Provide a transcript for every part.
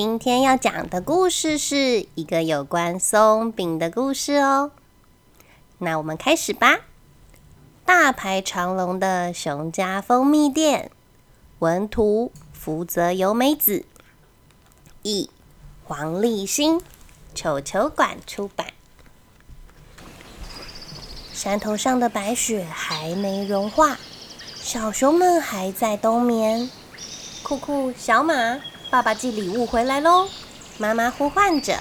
今天要讲的故事是一个有关松饼的故事哦。那我们开始吧。大排长龙的熊家蜂蜜店，文图福泽由美子，译黄立新，球球馆出版。山头上的白雪还没融化，小熊们还在冬眠。酷酷，小马。爸爸寄礼物回来喽！妈妈呼唤着。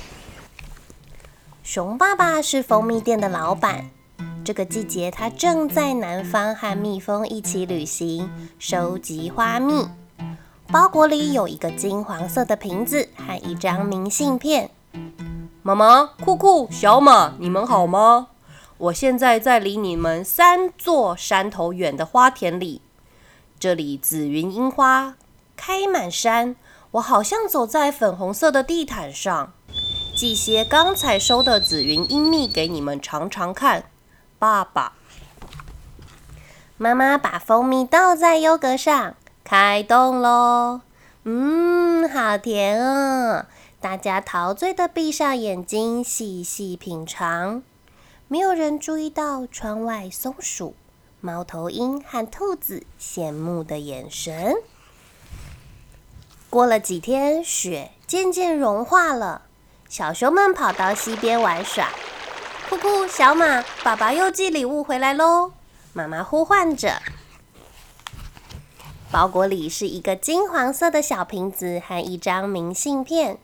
熊爸爸是蜂蜜店的老板，这个季节他正在南方和蜜蜂一起旅行，收集花蜜。包裹里有一个金黄色的瓶子和一张明信片。妈妈，酷酷，小马，你们好吗？我现在在离你们三座山头远的花田里，这里紫云樱花开满山。我好像走在粉红色的地毯上，寄些刚采收的紫云英蜜给你们尝尝看。爸爸妈妈把蜂蜜倒在优格上，开动喽！嗯，好甜哦！大家陶醉的闭上眼睛，细细品尝。没有人注意到窗外松鼠、猫头鹰和兔子羡慕的眼神。过了几天，雪渐渐融化了。小熊们跑到溪边玩耍。酷酷，小马，爸爸又寄礼物回来喽！妈妈呼唤着。包裹里是一个金黄色的小瓶子和一张明信片。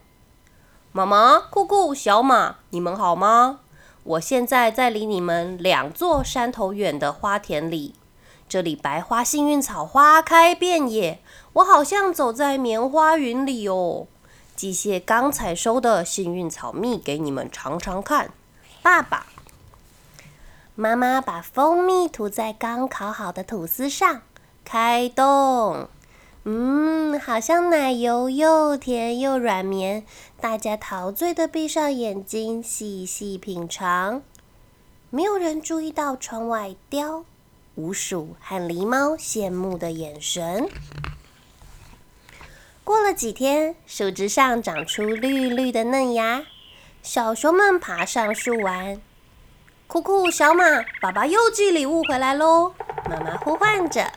妈妈，酷酷，小马，你们好吗？我现在在离你们两座山头远的花田里。这里白花幸运草花开遍野，我好像走在棉花云里哦。寄些刚采收的幸运草蜜给你们尝尝看。爸爸妈妈把蜂蜜涂在刚烤好的吐司上，开动。嗯，好像奶油，又甜又软绵。大家陶醉的闭上眼睛，细细品尝。没有人注意到窗外雕。鼯鼠和狸猫羡慕的眼神。过了几天，树枝上长出绿绿的嫩芽，小熊们爬上树玩。酷酷，小马，爸爸又寄礼物回来喽！妈妈呼唤着。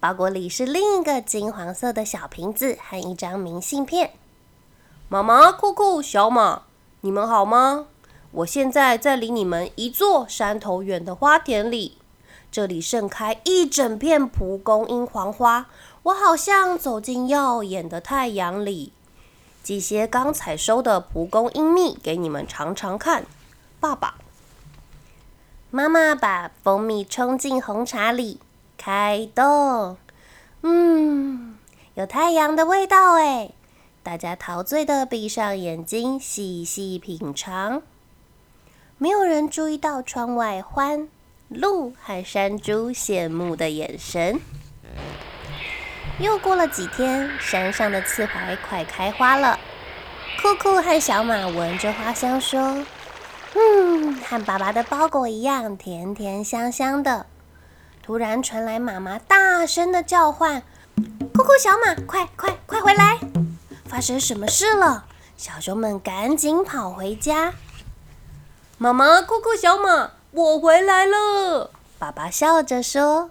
包裹里是另一个金黄色的小瓶子和一张明信片。妈妈，酷酷，小马，你们好吗？我现在在离你们一座山头远的花田里，这里盛开一整片蒲公英黄花，我好像走进耀眼的太阳里。寄些刚采收的蒲公英蜜给你们尝尝看。爸爸妈妈把蜂蜜冲进红茶里，开动。嗯，有太阳的味道哎！大家陶醉的闭上眼睛，细细品尝。没有人注意到窗外欢鹿和山猪羡慕的眼神。又过了几天，山上的刺槐快开花了。酷酷和小马闻着花香说：“嗯，和爸爸的包裹一样，甜甜香香的。”突然传来妈妈大声的叫唤：“酷酷，小马，快快快回来！发生什么事了？”小熊们赶紧跑回家。妈妈，酷酷，小马，我回来了！爸爸笑着说：“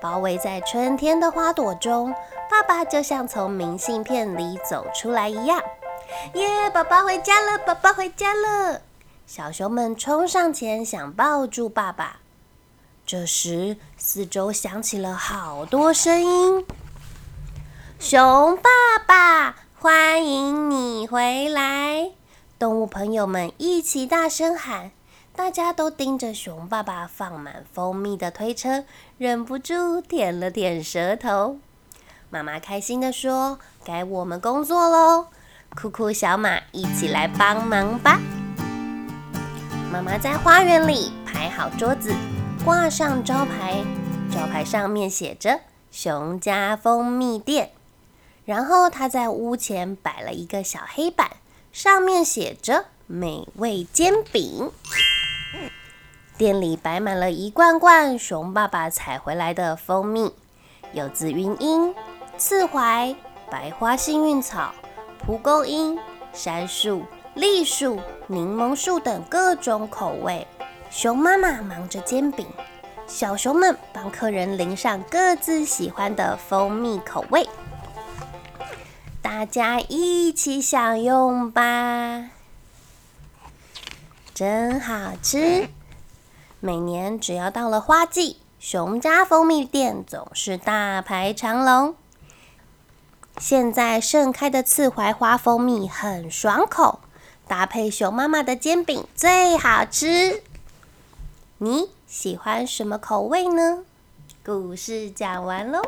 包围在春天的花朵中，爸爸就像从明信片里走出来一样。”耶！爸爸回家了，爸爸回家了！小熊们冲上前想抱住爸爸。这时，四周响起了好多声音：“熊爸爸，欢迎你回来！”动物朋友们一起大声喊，大家都盯着熊爸爸放满蜂蜜的推车，忍不住舔了舔舌头。妈妈开心地说：“该我们工作喽！”酷酷小马一起来帮忙吧。妈妈在花园里排好桌子，挂上招牌，招牌上面写着“熊家蜂蜜店”。然后她在屋前摆了一个小黑板。上面写着“美味煎饼”。店里摆满了一罐罐熊爸爸采回来的蜂蜜，有紫云英、刺槐、白花幸运草、蒲公英、杉树、栗树、柠檬树等各种口味。熊妈妈忙着煎饼，小熊们帮客人淋上各自喜欢的蜂蜜口味，大家一起享用吧，真好吃！每年只要到了花季，熊家蜂蜜店总是大排长龙。现在盛开的刺槐花蜂蜜很爽口，搭配熊妈妈的煎饼最好吃。你喜欢什么口味呢？故事讲完喽。